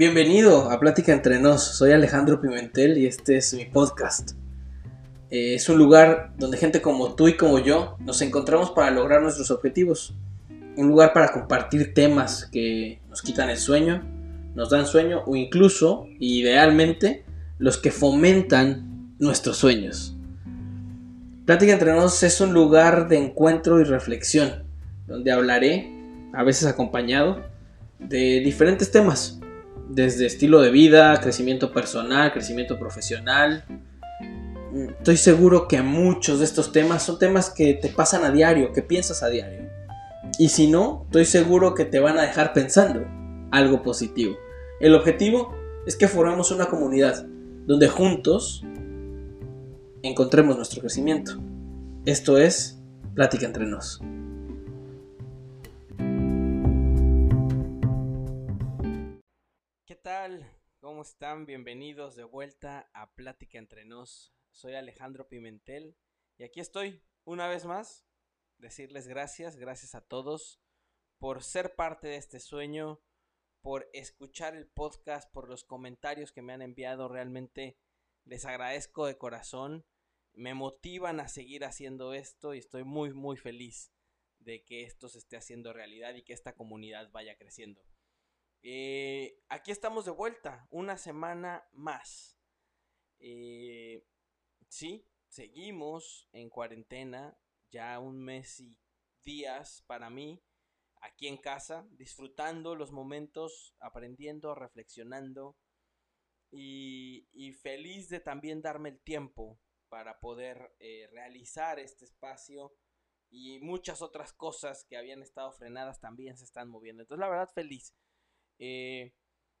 Bienvenido a Plática Entre Nos. Soy Alejandro Pimentel y este es mi podcast. Eh, es un lugar donde gente como tú y como yo nos encontramos para lograr nuestros objetivos. Un lugar para compartir temas que nos quitan el sueño, nos dan sueño o incluso, idealmente, los que fomentan nuestros sueños. Plática Entre Nos es un lugar de encuentro y reflexión, donde hablaré, a veces acompañado, de diferentes temas desde estilo de vida, crecimiento personal, crecimiento profesional. Estoy seguro que muchos de estos temas son temas que te pasan a diario, que piensas a diario. Y si no, estoy seguro que te van a dejar pensando algo positivo. El objetivo es que formemos una comunidad donde juntos encontremos nuestro crecimiento. Esto es Plática entre nos. ¿Cómo están? Bienvenidos de vuelta a Plática entre nos. Soy Alejandro Pimentel y aquí estoy una vez más. Decirles gracias, gracias a todos por ser parte de este sueño, por escuchar el podcast, por los comentarios que me han enviado. Realmente les agradezco de corazón. Me motivan a seguir haciendo esto y estoy muy, muy feliz de que esto se esté haciendo realidad y que esta comunidad vaya creciendo. Eh, aquí estamos de vuelta, una semana más. Eh, sí, seguimos en cuarentena, ya un mes y días para mí, aquí en casa, disfrutando los momentos, aprendiendo, reflexionando y, feliz de también darme el tiempo para poder eh, realizar este espacio y muchas otras cosas que habían estado frenadas también se están moviendo. Entonces, la verdad, feliz. Eh,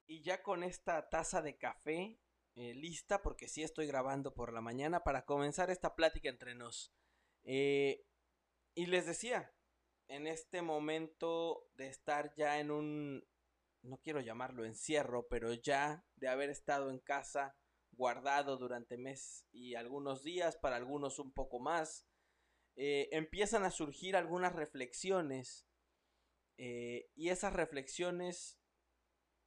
y ya con esta taza de café eh, lista, porque sí estoy grabando por la mañana, para comenzar esta plática entre nos. Eh, y les decía, en este momento de estar ya en un, no quiero llamarlo encierro, pero ya de haber estado en casa guardado durante mes y algunos días, para algunos un poco más, empiezan a surgir algunas reflexiones. y esas reflexiones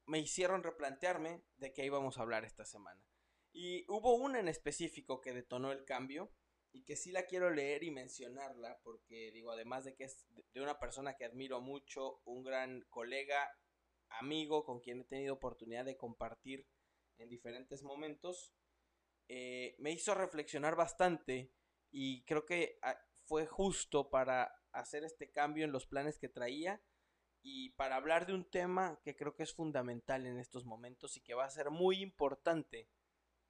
me hicieron replantearme de qué íbamos a hablar esta semana. Y hubo una en específico que detonó el cambio y que sí la quiero leer y mencionarla porque digo, además de que es de una persona que admiro mucho, un gran colega, amigo con quien he tenido oportunidad de compartir en diferentes momentos, eh, me hizo reflexionar bastante y creo que ah, fue justo para hacer este cambio en los planes que traía y para hablar de un tema que creo que es fundamental en estos momentos y que va a ser muy importante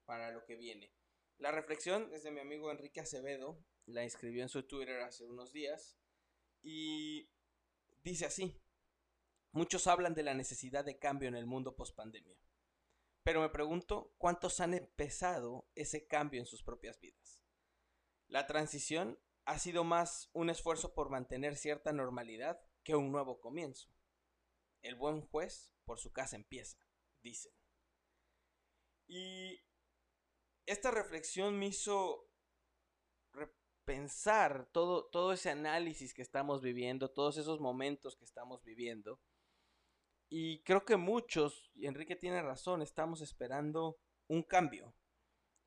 para lo que viene. La reflexión es de mi amigo Enrique Acevedo, la escribió en su Twitter hace unos días y dice así, muchos hablan de la necesidad de cambio en el mundo post-pandemia, pero me pregunto cuántos han empezado ese cambio en sus propias vidas. La transición ha sido más un esfuerzo por mantener cierta normalidad que un nuevo comienzo. El buen juez por su casa empieza, dicen. Y esta reflexión me hizo repensar todo, todo ese análisis que estamos viviendo, todos esos momentos que estamos viviendo. Y creo que muchos, y Enrique tiene razón, estamos esperando un cambio.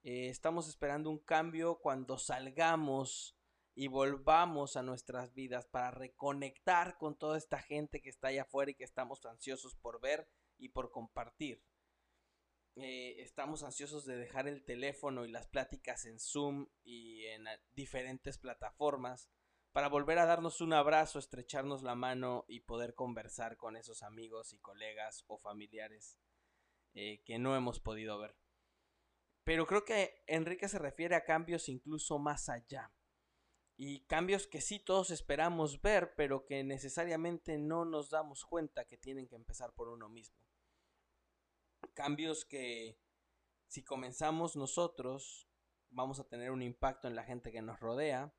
Eh, estamos esperando un cambio cuando salgamos y volvamos a nuestras vidas para reconectar con toda esta gente que está allá afuera y que estamos ansiosos por ver y por compartir. Eh, estamos ansiosos de dejar el teléfono y las pláticas en Zoom y en diferentes plataformas para volver a darnos un abrazo, estrecharnos la mano y poder conversar con esos amigos y colegas o familiares eh, que no hemos podido ver. Pero creo que Enrique se refiere a cambios incluso más allá y cambios que sí todos esperamos ver, pero que necesariamente no nos damos cuenta que tienen que empezar por uno mismo. Cambios que si comenzamos nosotros vamos a tener un impacto en la gente que nos rodea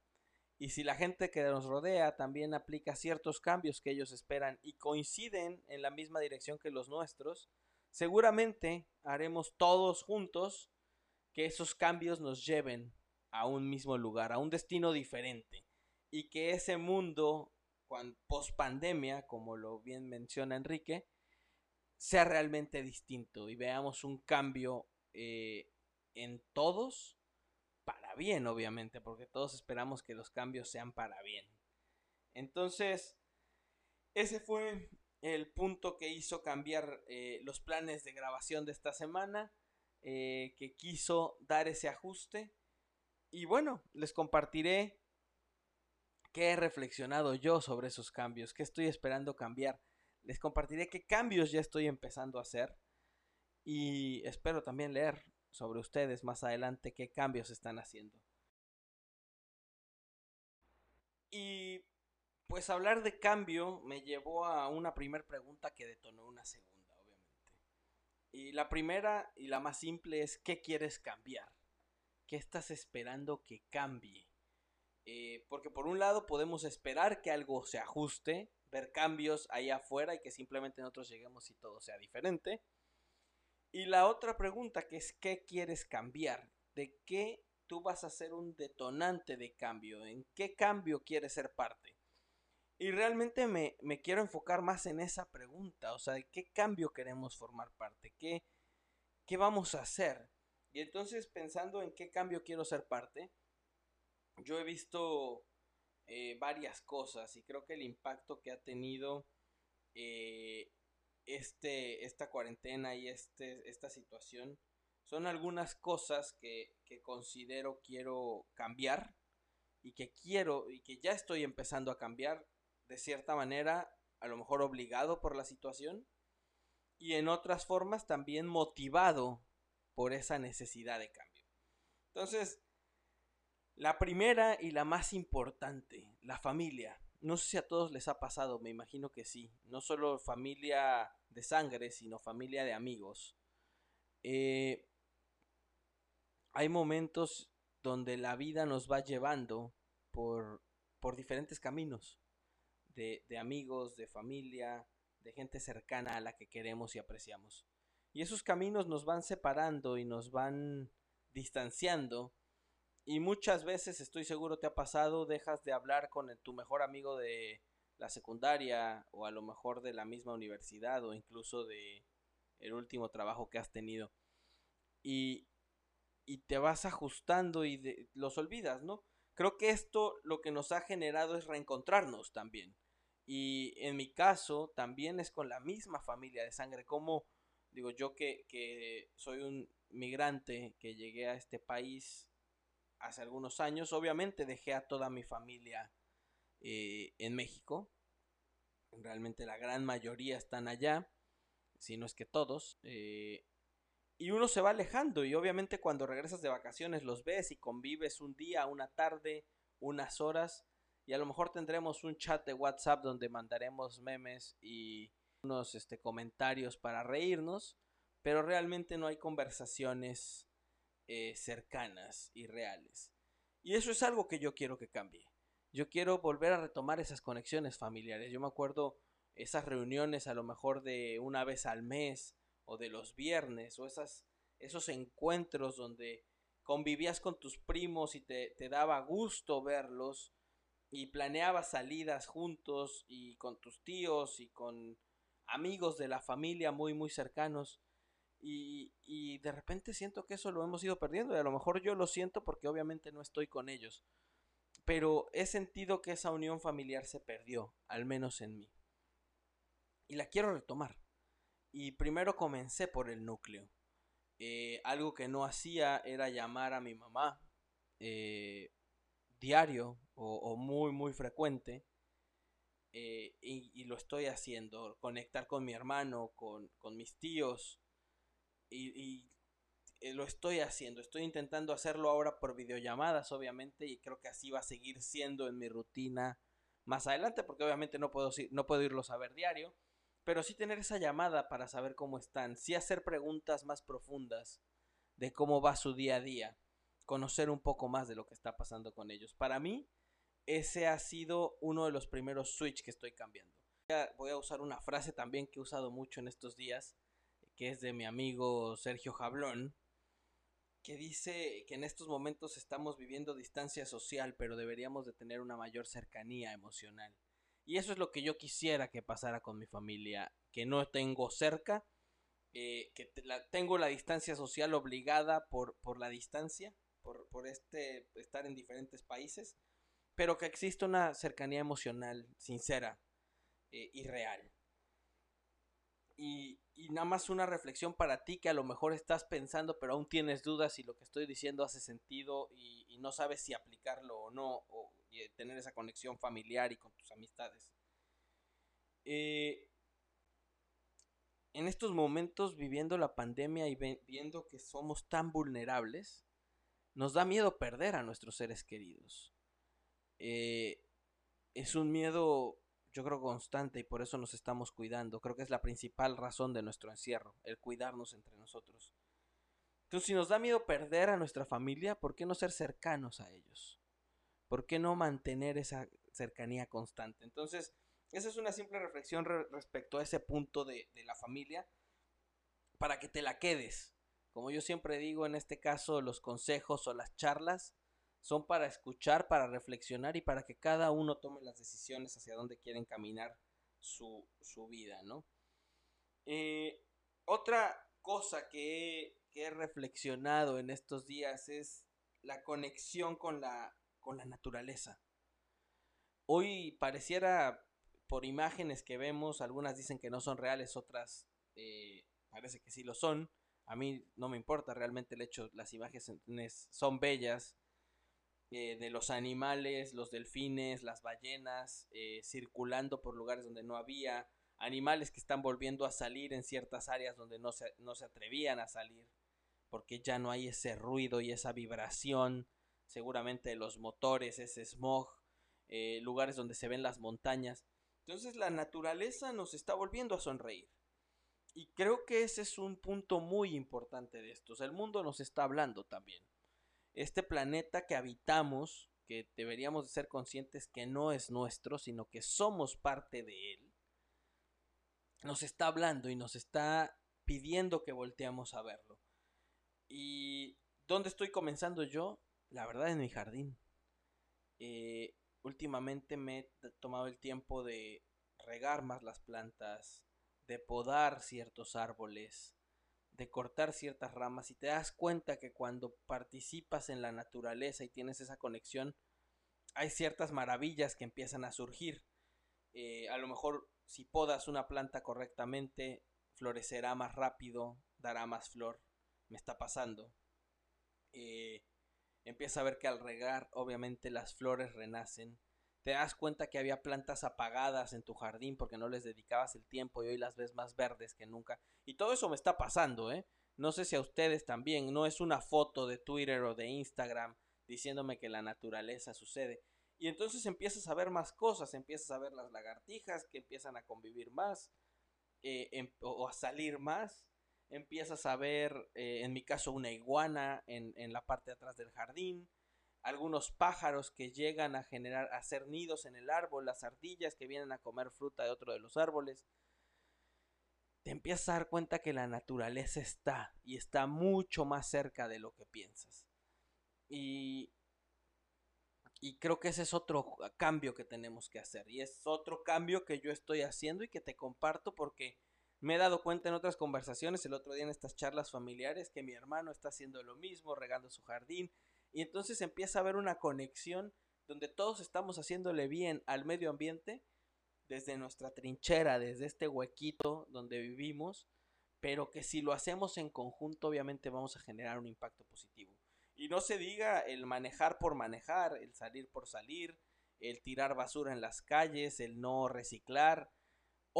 y si la gente que nos rodea también aplica ciertos cambios que ellos esperan y coinciden en la misma dirección que los nuestros, seguramente haremos todos juntos que esos cambios nos lleven a un mismo lugar, a un destino diferente. Y que ese mundo, post pandemia, como lo bien menciona Enrique, sea realmente distinto y veamos un cambio eh, en todos para bien, obviamente, porque todos esperamos que los cambios sean para bien. Entonces, ese fue el punto que hizo cambiar eh, los planes de grabación de esta semana, eh, que quiso dar ese ajuste. Y bueno, les compartiré qué he reflexionado yo sobre esos cambios, qué estoy esperando cambiar. Les compartiré qué cambios ya estoy empezando a hacer y espero también leer sobre ustedes más adelante qué cambios están haciendo. Y pues hablar de cambio me llevó a una primera pregunta que detonó una segunda, obviamente. Y la primera y la más simple es ¿qué quieres cambiar? ¿Qué estás esperando que cambie? Eh, porque por un lado podemos esperar que algo se ajuste, ver cambios allá afuera y que simplemente nosotros lleguemos y todo sea diferente. Y la otra pregunta que es ¿qué quieres cambiar? ¿De qué tú vas a ser un detonante de cambio? ¿En qué cambio quieres ser parte? Y realmente me, quiero enfocar más en esa pregunta, o sea, ¿de qué cambio queremos formar parte? ¿Qué, qué vamos a hacer? Y entonces pensando en qué cambio quiero ser parte, yo he visto eh, varias cosas y creo que el impacto que ha tenido eh, este, esta cuarentena y este, esta situación son algunas cosas que, que considero quiero cambiar y que quiero y que ya estoy empezando a cambiar de cierta manera, a lo mejor obligado por la situación y en otras formas también motivado por esa necesidad de cambio. Entonces, la primera y la más importante, la familia. No sé si a todos les ha pasado, me imagino que sí. No solo familia de sangre, sino familia de amigos. Eh, hay momentos donde la vida nos va llevando por, por diferentes caminos. De, de amigos, de familia, de gente cercana a la que queremos y apreciamos. Y esos caminos nos van separando y nos van distanciando y muchas veces, estoy seguro te ha pasado, dejas de hablar con tu mejor amigo de la secundaria o a lo mejor de la misma universidad o incluso de el último trabajo que has tenido. Y, y te vas ajustando y los olvidas, ¿no? Creo que esto lo que nos ha generado es reencontrarnos también. Y en mi caso también es con la misma familia de sangre, como digo yo que, que soy un migrante que llegué a este país hace algunos años. Obviamente dejé a toda mi familia eh, en México. Realmente la gran mayoría están allá, si no es que todos. Eh, y uno se va alejando y obviamente cuando regresas de vacaciones los ves y convives un día, una tarde, unas horas y a lo mejor tendremos un chat de WhatsApp donde mandaremos memes y unos este, comentarios para reírnos, pero realmente no hay conversaciones eh, cercanas y reales. Y eso es algo que yo quiero que cambie. Yo quiero volver a retomar esas conexiones familiares. Yo me acuerdo esas reuniones a lo mejor de una vez al mes o de los viernes o esas, esos encuentros donde convivías con tus primos y te, te daba gusto verlos y planeabas salidas juntos y con tus tíos y con amigos de la familia muy muy cercanos y, de repente siento que eso lo hemos ido perdiendo. Y a lo mejor yo lo siento porque obviamente no estoy con ellos. Pero he sentido que esa unión familiar se perdió, al menos en mí. Y la quiero retomar. Y primero comencé por el núcleo. Eh, algo que no hacía era llamar a mi mamá eh, diario o, muy muy frecuente. Eh, y, lo estoy haciendo. Conectar con mi hermano, con, con mis tíos y, eh, lo estoy haciendo. Estoy intentando hacerlo ahora por videollamadas, obviamente, y creo que así va a seguir siendo en mi rutina más adelante, porque obviamente no puedo, no puedo irlos a ver diario, pero sí tener esa llamada para saber cómo están, sí hacer preguntas más profundas de cómo va su día a día, conocer un poco más de lo que está pasando con ellos. Para mí, ese ha sido uno de los primeros switch que estoy cambiando. Voy a usar una frase también que he usado mucho en estos días, que es de mi amigo Sergio Jablón, que dice que en estos momentos estamos viviendo distancia social, pero deberíamos de tener una mayor cercanía emocional. Y eso es lo que yo quisiera que pasara con mi familia, que no tengo cerca, eh, que tengo la distancia social obligada por, por la distancia, por, por, este estar en diferentes países, pero que existe una cercanía emocional sincera eh, y real. Y, nada más una reflexión para ti que a lo mejor estás pensando, pero aún tienes dudas si lo que estoy diciendo hace sentido y, no sabes si aplicarlo o no, o tener esa conexión familiar y con tus amistades. Eh, en estos momentos, viviendo la pandemia y viendo que somos tan vulnerables, nos da miedo perder a nuestros seres queridos. Eh, es un miedo, yo creo, constante y por eso nos estamos cuidando. Creo que es la principal razón de nuestro encierro, el cuidarnos entre nosotros. Entonces, si nos da miedo perder a nuestra familia, ¿por qué no ser cercanos a ellos? ¿Por qué no mantener esa cercanía constante? Entonces, esa es una simple reflexión respecto a ese punto de, de la familia para que te la quedes. Como yo siempre digo, en este caso, los consejos o las charlas son para escuchar, para reflexionar y para que cada uno tome las decisiones hacia dónde quieren caminar su, su vida, ¿no? Eh, otra cosa que he, que he reflexionado en estos días es la conexión con la con la naturaleza. Hoy pareciera, por imágenes que vemos, algunas dicen que no son reales, otras eh, parece que sí lo son. A mí no me importa realmente el hecho, las imágenes son bellas. Eh, de los animales, los delfines, las ballenas, eh, circulando por lugares donde no había, animales que están volviendo a salir en ciertas áreas donde no se, no se atrevían a salir, porque ya no hay ese ruido y esa vibración seguramente los motores, ese smog, eh, lugares donde se ven las montañas. Entonces la naturaleza nos está volviendo a sonreír. Y creo que ese es un punto muy importante de estos. El mundo nos está hablando también. Este planeta que habitamos, que deberíamos de ser conscientes que no es nuestro, sino que somos parte de él, nos está hablando y nos está pidiendo que volteamos a verlo. ¿Y dónde estoy comenzando yo? la verdad en mi jardín. Eh, últimamente me he tomado el tiempo de regar más las plantas, de podar ciertos árboles, de cortar ciertas ramas y te das cuenta que cuando participas en la naturaleza y tienes esa conexión, hay ciertas maravillas que empiezan a surgir. Eh, a lo mejor si podas una planta correctamente, florecerá más rápido, dará más flor. Me está pasando. Eh, Empieza a ver que al regar, obviamente las flores renacen. Te das cuenta que había plantas apagadas en tu jardín porque no les dedicabas el tiempo y hoy las ves más verdes que nunca. Y todo eso me está pasando, ¿eh? No sé si a ustedes también. No es una foto de Twitter o de Instagram diciéndome que la naturaleza sucede. Y entonces empiezas a ver más cosas, empiezas a ver las lagartijas que empiezan a convivir más eh, em, o a salir más empiezas a ver, eh, en mi caso, una iguana en, en, la parte de atrás del jardín, algunos pájaros que llegan a generar, a hacer nidos en el árbol, las ardillas que vienen a comer fruta de otro de los árboles. Te empiezas a dar cuenta que la naturaleza está y está mucho más cerca de lo que piensas. Y, y creo que ese es otro cambio que tenemos que hacer. Y es otro cambio que yo estoy haciendo y que te comparto porque me he dado cuenta en otras conversaciones, el otro día en estas charlas familiares, que mi hermano está haciendo lo mismo, regando su jardín, y entonces empieza a haber una conexión donde todos estamos haciéndole bien al medio ambiente desde nuestra trinchera, desde este huequito donde vivimos, pero que si lo hacemos en conjunto obviamente vamos a generar un impacto positivo. Y no se diga el manejar por manejar, el salir por salir, el tirar basura en las calles, el no reciclar,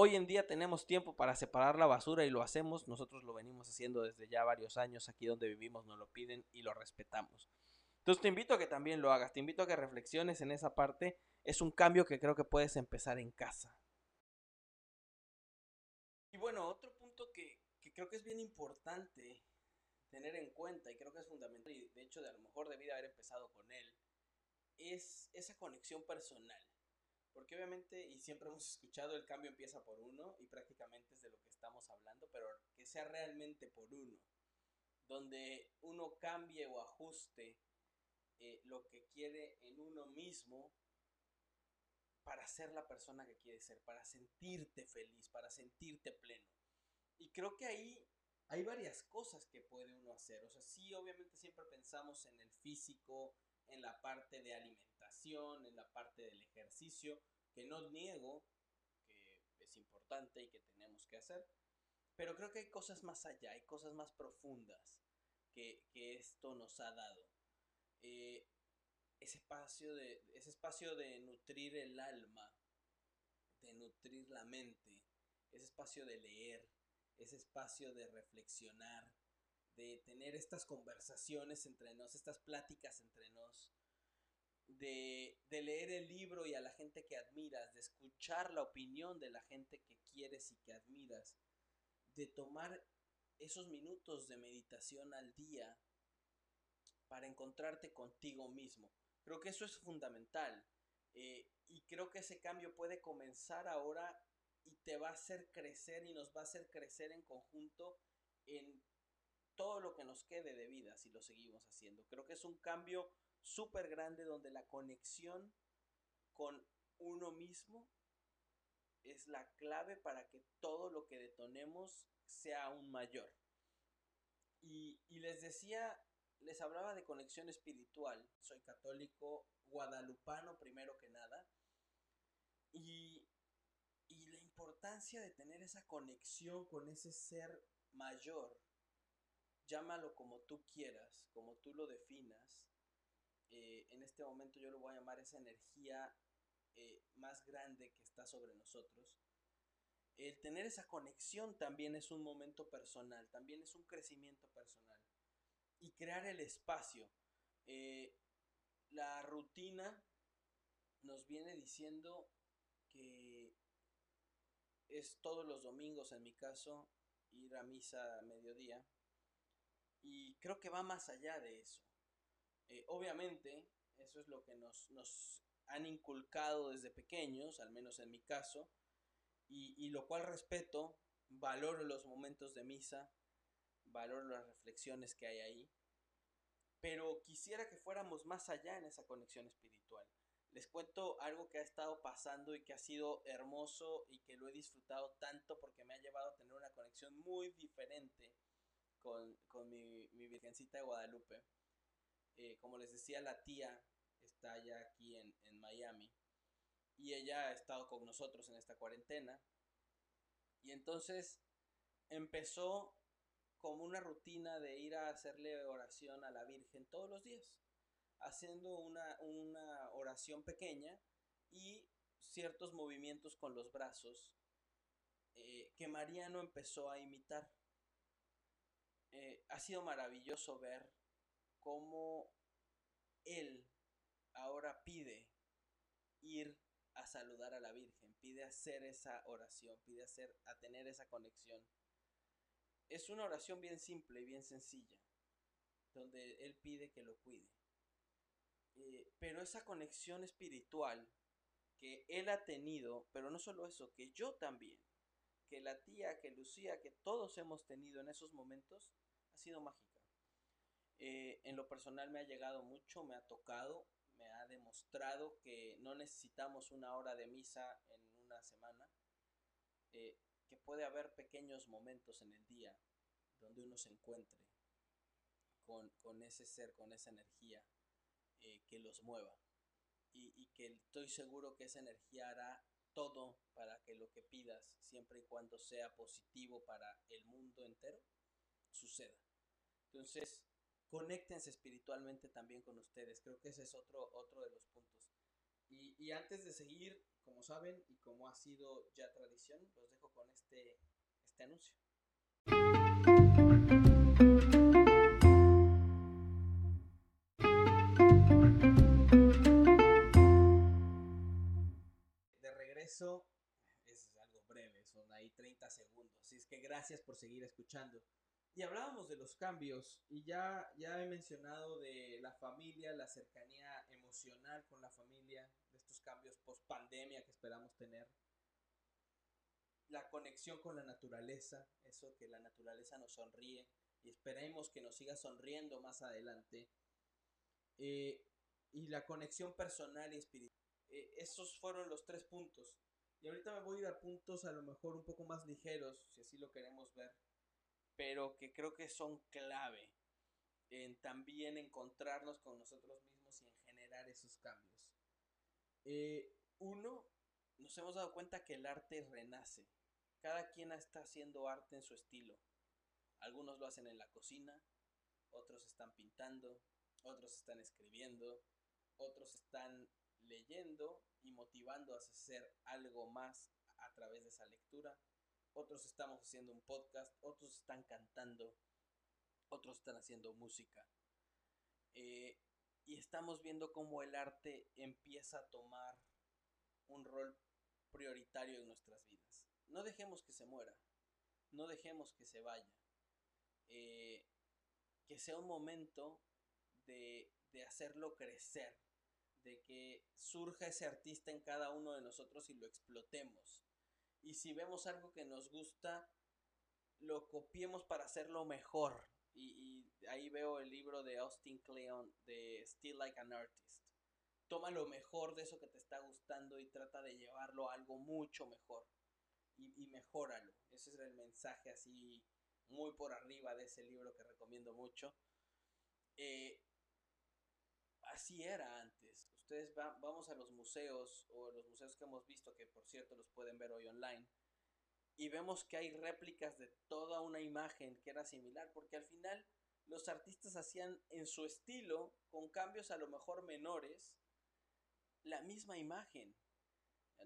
Hoy en día tenemos tiempo para separar la basura y lo hacemos. Nosotros lo venimos haciendo desde ya varios años. Aquí donde vivimos nos lo piden y lo respetamos. Entonces te invito a que también lo hagas. Te invito a que reflexiones en esa parte. Es un cambio que creo que puedes empezar en casa. Y bueno, otro punto que, creo que es bien importante tener en cuenta y creo que es fundamental y de hecho de a lo mejor debí de haber empezado con él es esa conexión personal. Porque obviamente, y siempre hemos escuchado, el cambio empieza por uno y prácticamente es de lo que estamos hablando, pero que sea realmente por uno. Donde uno cambie o ajuste eh, lo que quiere en uno mismo para ser la persona que quieres ser, para sentirte feliz, para sentirte pleno. Y creo que ahí hay varias cosas que puede uno hacer. O sea, sí, obviamente siempre pensamos en el físico, en la parte de alimentación, en la parte del ejercicio, que no niego que es importante y que tenemos que hacer. Pero creo que hay cosas más allá, hay cosas más profundas que, esto nos ha dado. Eh, ese, espacio de, ese espacio de nutrir el alma, de nutrir la mente, ese espacio de leer, ese espacio de reflexionar, de tener estas conversaciones entre nos, estas pláticas entre nos, de, de, leer el libro y a la gente que admiras, de escuchar la opinión de la gente que quieres y que admiras, de tomar esos minutos de meditación al día para encontrarte contigo mismo. Creo que eso es fundamental eh, y creo que ese cambio puede comenzar ahora y te va a hacer crecer y nos va a hacer crecer en conjunto en todo lo que nos quede de vida si lo seguimos haciendo. Creo que es un cambio súper grande donde la conexión con uno mismo es la clave para que todo lo que detonemos sea aún mayor. Y, y les decía, les hablaba de conexión espiritual. Soy católico guadalupano primero que nada. Y, y la importancia de tener esa conexión con ese ser mayor, llámalo como tú quieras, como tú lo definas. Eh, en este momento yo lo voy a llamar esa energía eh, más grande que está sobre nosotros. El tener esa conexión también es un momento personal, también es un crecimiento personal. Y crear el espacio. Eh, la rutina nos viene diciendo que es todos los domingos en mi caso ir a misa a mediodía y creo que va más allá de eso. Eh, obviamente, eso es lo que nos, nos, han inculcado desde pequeños, al menos en mi caso, y, y lo cual respeto, valoro los momentos de misa, valoro las reflexiones que hay ahí, pero quisiera que fuéramos más allá en esa conexión espiritual les cuento algo que ha estado pasando y que ha sido hermoso y que lo he disfrutado tanto porque me ha llevado a tener una conexión muy diferente con, mi, Virgencita de Guadalupe. Eh, como les decía, la tía está ya aquí en, en Miami y ella ha estado con nosotros en esta cuarentena. Y entonces empezó como una rutina de ir a hacerle oración a la Virgen todos los días haciendo una, oración pequeña y ciertos movimientos con los brazos eh, que Mariano empezó a imitar. Eh, ha sido maravilloso ver cómo él ahora pide ir a saludar a la Virgen, pide hacer esa oración, pide hacer, a tener esa conexión. Es una oración bien simple y bien sencilla, donde él pide que lo cuide. Eh, pero esa conexión espiritual que él ha tenido, pero no solo eso, que yo también, que la tía, que Lucía, que todos hemos tenido en esos momentos, ha sido mágica. Eh, en lo personal me ha llegado mucho, me ha tocado, me ha demostrado que no necesitamos una hora de misa en una semana, eh, que puede haber pequeños momentos en el día donde uno se encuentre con, con ese ser, con esa energía eh, que los mueva. Y, que estoy seguro que esa energía hará todo para que lo que pidas, siempre y cuando sea positivo para el mundo entero, suceda. Entonces, conéctense espiritualmente también con ustedes. Creo que ese es otro, otro de los puntos. Y, y, antes de seguir, como saben y como ha sido ya tradición, los dejo con este, este anuncio. eso es algo breve, son ahí 30 segundos. Así es que gracias por seguir escuchando. Y hablábamos de los cambios y ya, ya he mencionado de la familia, la cercanía emocional con la familia, cambios post pandemia que esperamos tener. La conexión con la naturaleza, eso que la naturaleza nos sonríe y esperemos que nos siga sonriendo más adelante. Eh, y la conexión personal y espiritual eh, esos fueron los tres puntos. Y ahorita me voy a ir a puntos a lo mejor un poco más ligeros, si así lo queremos ver, pero que creo que son clave en también encontrarnos con nosotros mismos y en generar esos cambios. Eh, uno, nos hemos dado cuenta que el arte renace. Cada quien está haciendo arte en su estilo. Algunos lo hacen en la cocina, otros están pintando, otros están escribiendo, otros están leyendo y motivando a hacer algo más a través de esa lectura. Otros estamos haciendo un podcast, otros están cantando, otros están haciendo música. Eh, y estamos viendo cómo el arte empieza a tomar un rol prioritario en nuestras vidas. No dejemos que se muera, no dejemos que se vaya. Eh, que sea un momento de, de hacerlo crecer, de que surja ese artista en cada uno de nosotros y lo explotemos. Y si vemos algo que nos gusta, lo copiemos para hacerlo mejor. Y, ahí veo el libro de Austin Kleon de Still Like an Artist. Toma lo mejor de eso que te está gustando y trata de llevarlo a algo mucho mejor. Y, y mejóralo. Ese es el mensaje así muy por arriba de ese libro que recomiendo mucho. Eh, así era antes. Ustedes van, vamos a los museos o los museos que hemos visto, que por cierto los pueden ver hoy online, y vemos que hay réplicas de toda una imagen que era similar, porque al final los artistas hacían en su estilo, con cambios a lo mejor menores, la misma imagen.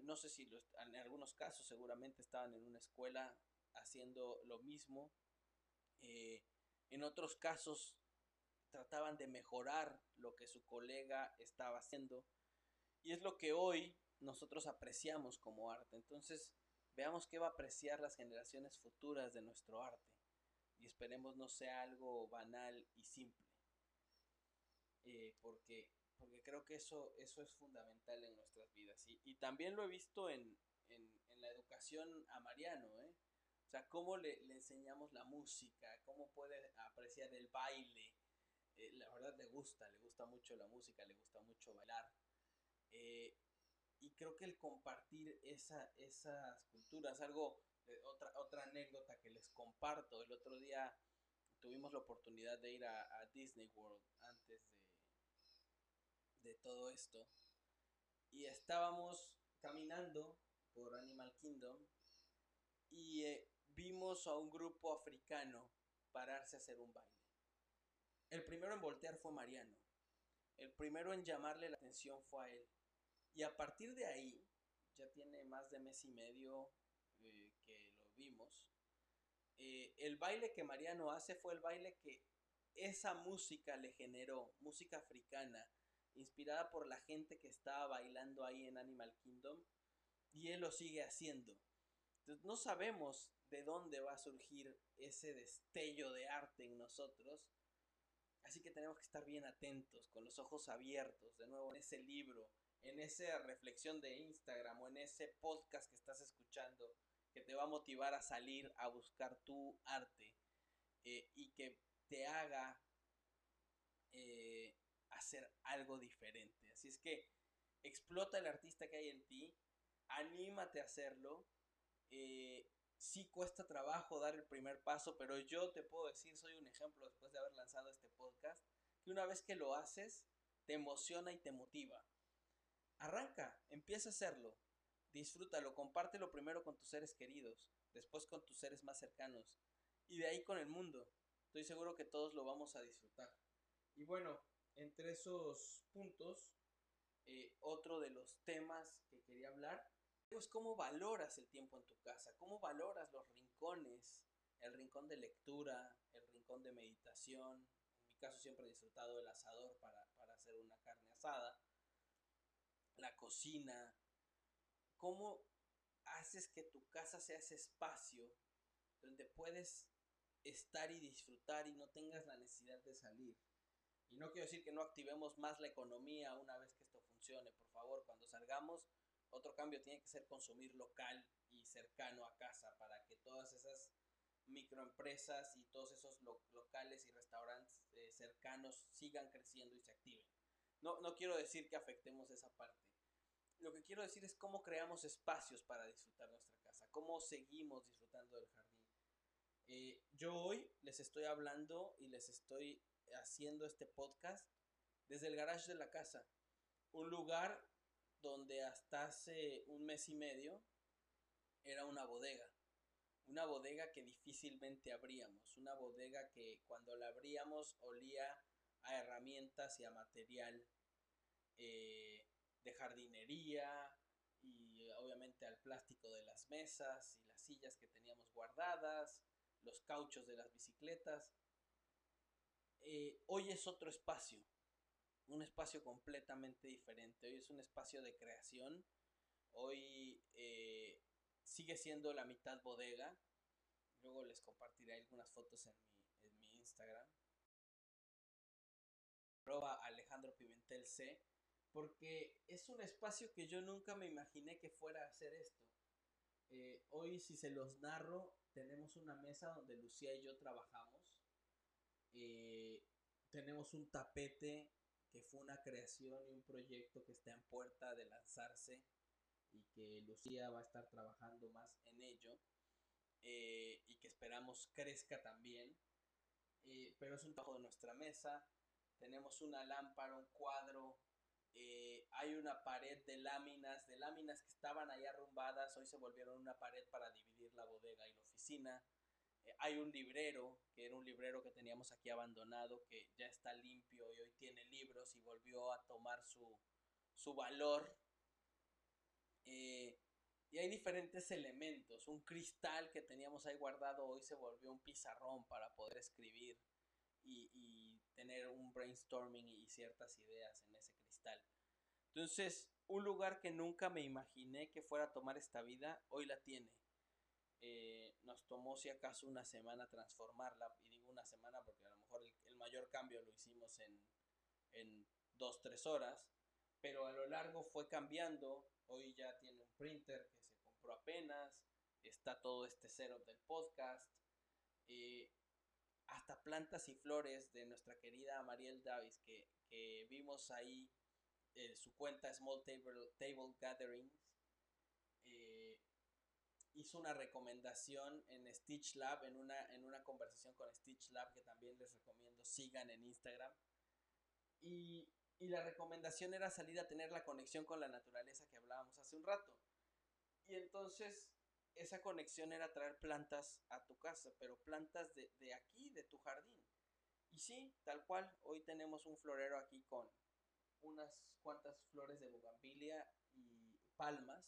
No sé si en algunos casos seguramente estaban en una escuela haciendo lo mismo. Eh, en otros casos trataban de mejorar lo que su colega estaba haciendo. Y es lo que hoy nosotros apreciamos como arte. Entonces, veamos qué va a apreciar las generaciones futuras de nuestro arte. Y esperemos no sea algo banal y simple. Eh, porque, porque creo que eso, eso es fundamental en nuestras vidas. Y, también lo he visto en, en, la educación a Mariano. ¿eh? O sea, cómo le, le enseñamos la música, cómo puede apreciar el baile, eh, la verdad le gusta, le gusta mucho la música, le gusta mucho bailar. Eh, y creo que el compartir esa, esas culturas, algo, otra, otra anécdota que les comparto, el otro día tuvimos la oportunidad de ir a, Disney World antes de, de todo esto. Y estábamos caminando por Animal Kingdom y vimos a un grupo africano pararse a hacer un baile. El primero en voltear fue Mariano. El primero en llamarle la atención fue a él. Y a partir de ahí, ya tiene más de mes y medio eh, vimos, eh, el baile que Mariano hace fue el baile que esa música le generó, música africana, inspirada por la gente que estaba bailando ahí en Animal Kingdom, y él lo sigue haciendo. Entonces, no sabemos de dónde va a surgir ese destello de arte en nosotros, Así que tenemos que estar bien atentos, con los ojos abiertos, de nuevo en ese libro, en esa reflexión de Instagram o en ese podcast que estás escuchando, que te va a motivar a salir a buscar tu arte eh, y que te haga eh, hacer algo diferente. Así es que explota el artista que hay en ti, anímate a hacerlo. Eh, sí cuesta trabajo dar el primer paso, pero yo te puedo decir, soy un ejemplo después de haber lanzado este podcast, que una vez que lo haces, te emociona y te motiva. Arranca, empieza a hacerlo, disfrútalo, compártelo primero con tus seres queridos, después con tus seres más cercanos y de ahí con el mundo. Estoy seguro que todos lo vamos a disfrutar. Y bueno, entre esos puntos, eh, otro de los temas que quería hablar es cómo valoras el tiempo en tu casa, cómo valoras los rincones, el rincón de lectura, el rincón de meditación. En mi caso siempre he disfrutado el asador para, hacer una carne asada, la cocina. ¿Cómo haces que tu casa sea ese espacio donde puedes estar y disfrutar y no tengas la necesidad de salir? Y no quiero decir que no activemos más la economía una vez que esto funcione. Por favor, cuando salgamos, otro cambio tiene que ser consumir local y cercano a casa para que todas esas microempresas y todos esos locales y restaurantes eh, cercanos sigan creciendo y se activen. No, no quiero decir que afectemos esa parte. Lo que quiero decir es cómo creamos espacios para disfrutar nuestra casa, cómo seguimos disfrutando del jardín. Eh, yo hoy les estoy hablando y les estoy haciendo este podcast desde el garage de la casa, un lugar donde hasta hace un mes y medio era una bodega, una bodega que difícilmente abríamos, una bodega que cuando la abríamos olía a herramientas y a material eh, de jardinería y obviamente al plástico de las mesas y las sillas que teníamos guardadas, los cauchos de las bicicletas. Eh, hoy es otro espacio, un espacio completamente diferente. Hoy es un espacio de creación. Hoy eh, sigue siendo la mitad bodega. Luego les compartiré algunas fotos en mi, en mi Instagram. Alejandro Pimentel C porque es un espacio que yo nunca me imaginé que fuera a hacer esto. Eh, hoy, si se los narro, tenemos una mesa donde Lucía y yo trabajamos. Eh, tenemos un tapete que fue una creación y un proyecto que está en puerta de lanzarse y que Lucía va a estar trabajando más en ello eh, y que esperamos crezca también. pero es un trabajo de nuestra mesa. Tenemos una lámpara, un cuadro, eh, hay una pared de láminas, de láminas que estaban ahí arrumbadas, hoy se volvieron una pared para dividir la bodega y la oficina. Eh, hay un librero, que era un librero que teníamos aquí abandonado, que ya está limpio y hoy tiene libros y volvió a tomar su, su valor. Eh, y hay diferentes elementos. Un cristal que teníamos ahí guardado hoy se volvió un pizarrón para poder escribir y, tener un brainstorming y ciertas ideas en ese cristal. Entonces, un lugar que nunca me imaginé que fuera a tomar esta vida, hoy la tiene. Eh, nos tomó si acaso una semana transformarla, y digo una semana porque a lo mejor el, mayor cambio lo hicimos en, en dos, tres horas, pero a lo largo fue cambiando, hoy ya tiene un printer que se compró apenas, está todo este setup del podcast, eh, hasta plantas y flores de nuestra querida Mariel Davis, que, vimos ahí eh, su cuenta Small Table, Table Gatherings. Eh, hizo una recomendación en Stitch Lab, en una, en una conversación con Stitch Lab, que también les recomiendo sigan en Instagram. Y, y la recomendación era salir a tener la conexión con la naturaleza que hablábamos hace un rato. Y entonces esa conexión era traer plantas a tu casa, pero plantas de, aquí, de tu jardín. Y sí, tal cual, hoy tenemos un florero aquí con unas cuantas flores de bugambilia y palmas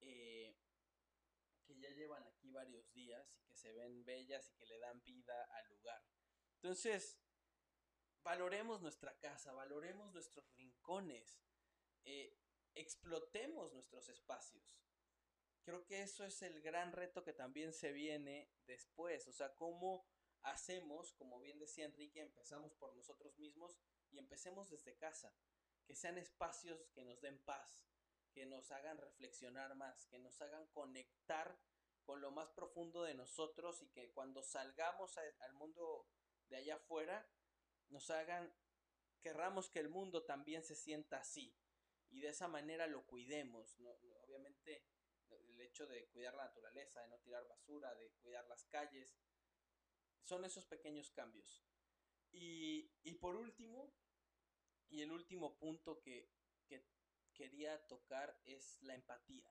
eh, que ya llevan aquí varios días y que se ven bellas y que le dan vida al lugar. Entonces, valoremos nuestra casa, valoremos nuestros rincones, eh, explotemos nuestros espacios creo que eso es el gran reto que también se viene después. O sea, cómo hacemos, como bien decía Enrique, empezamos por nosotros mismos y empecemos desde casa. Que sean espacios que nos den paz, que nos hagan reflexionar más, que nos hagan conectar con lo más profundo de nosotros y que cuando salgamos al mundo de allá afuera, nos hagan, querramos que el mundo también se sienta así y de esa manera lo cuidemos. Obviamente el hecho de cuidar la naturaleza, de no tirar basura, de cuidar las calles, son esos pequeños cambios. Y, por último, y el último punto que, que quería tocar es la empatía.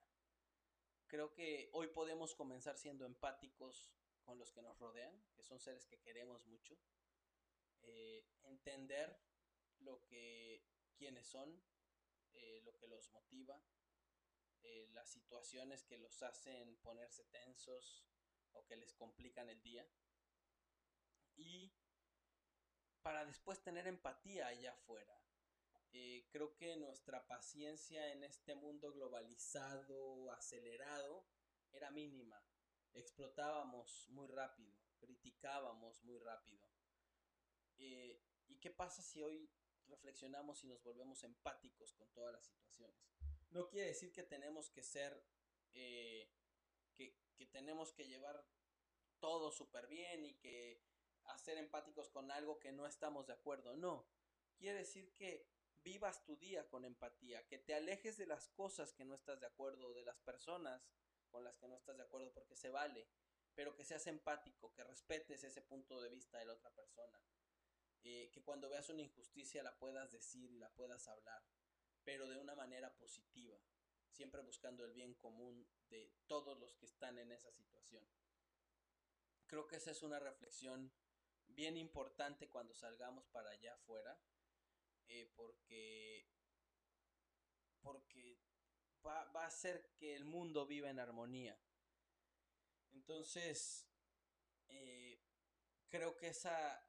Creo que hoy podemos comenzar siendo empáticos con los que nos rodean, que son seres que queremos mucho, eh, entender lo que quienes son, eh, lo que los motiva, eh, las situaciones que los hacen ponerse tensos o que les complican el día. Y para después tener empatía allá afuera. Eh, creo que nuestra paciencia en este mundo globalizado, acelerado, era mínima. Explotábamos muy rápido, criticábamos muy rápido. Eh, ¿Y qué pasa si hoy reflexionamos y nos volvemos empáticos con todas las situaciones? no quiere decir que tenemos que ser, eh, que, tenemos que llevar todo súper bien y que hacer empáticos con algo que no estamos de acuerdo. No, quiere decir que vivas tu día con empatía, que te alejes de las cosas que no estás de acuerdo, de las personas con las que no estás de acuerdo, porque se vale, pero que seas empático, que respetes ese punto de vista de la otra persona, eh, que cuando veas una injusticia la puedas decir y la puedas hablar, pero de una manera positiva, siempre buscando el bien común de todos los que están en esa situación. Creo que esa es una reflexión bien importante cuando salgamos para allá afuera, eh, porque, porque va, va a hacer que el mundo viva en armonía. Entonces, eh, creo que esa,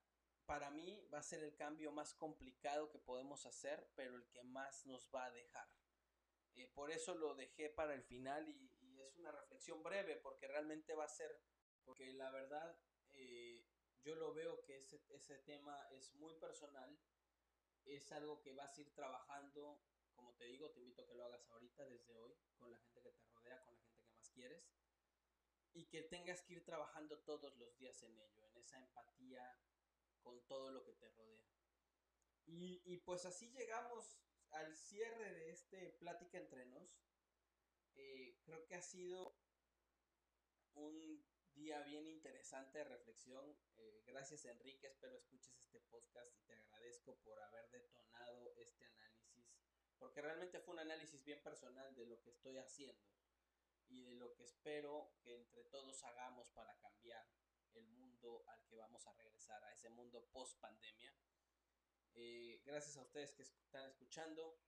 para mí, va a ser el cambio más complicado que podemos hacer, pero el que más nos va a dejar. Eh, por eso lo dejé para el final y, es una reflexión breve, porque realmente va a ser, porque la verdad, eh, yo lo veo que ese, ese tema es muy personal, es algo que vas a ir trabajando, como te digo, te invito a que lo hagas ahorita, desde hoy, con la gente que te rodea, con la gente que más quieres y que tengas que ir trabajando todos los días en ello, en esa empatía con todo lo que te rodea. Y, pues así llegamos al cierre de este plática entre nos. Eh, creo que ha sido un día bien interesante de reflexión. Eh, gracias Enrique, espero escuches este podcast y te agradezco por haber detonado este análisis, porque realmente fue un análisis bien personal de lo que estoy haciendo y de lo que espero que entre todos hagamos para cambiar el mundo al que vamos a regresar, a ese mundo post pandemia. Eh, gracias a ustedes que están escuchando.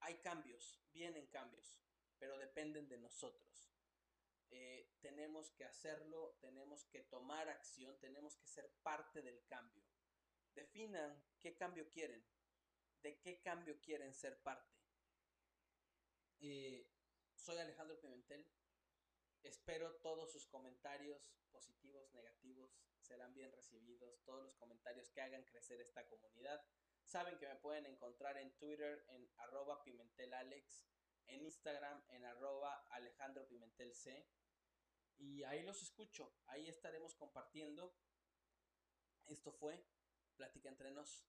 Hay cambios, vienen cambios, pero dependen de nosotros. Eh, tenemos que hacerlo, tenemos que tomar acción, tenemos que ser parte del cambio. Definan qué cambio quieren, de qué cambio quieren ser parte. Eh, soy Alejandro Pimentel. Espero todos sus comentarios positivos, negativos, serán bien recibidos. Todos los comentarios que hagan crecer esta comunidad. Saben que me pueden encontrar en Twitter en arroba pimentelalex, en Instagram en arroba Alejandro Pimentel C. Y ahí los escucho, ahí estaremos compartiendo. Esto fue Plática entre nos.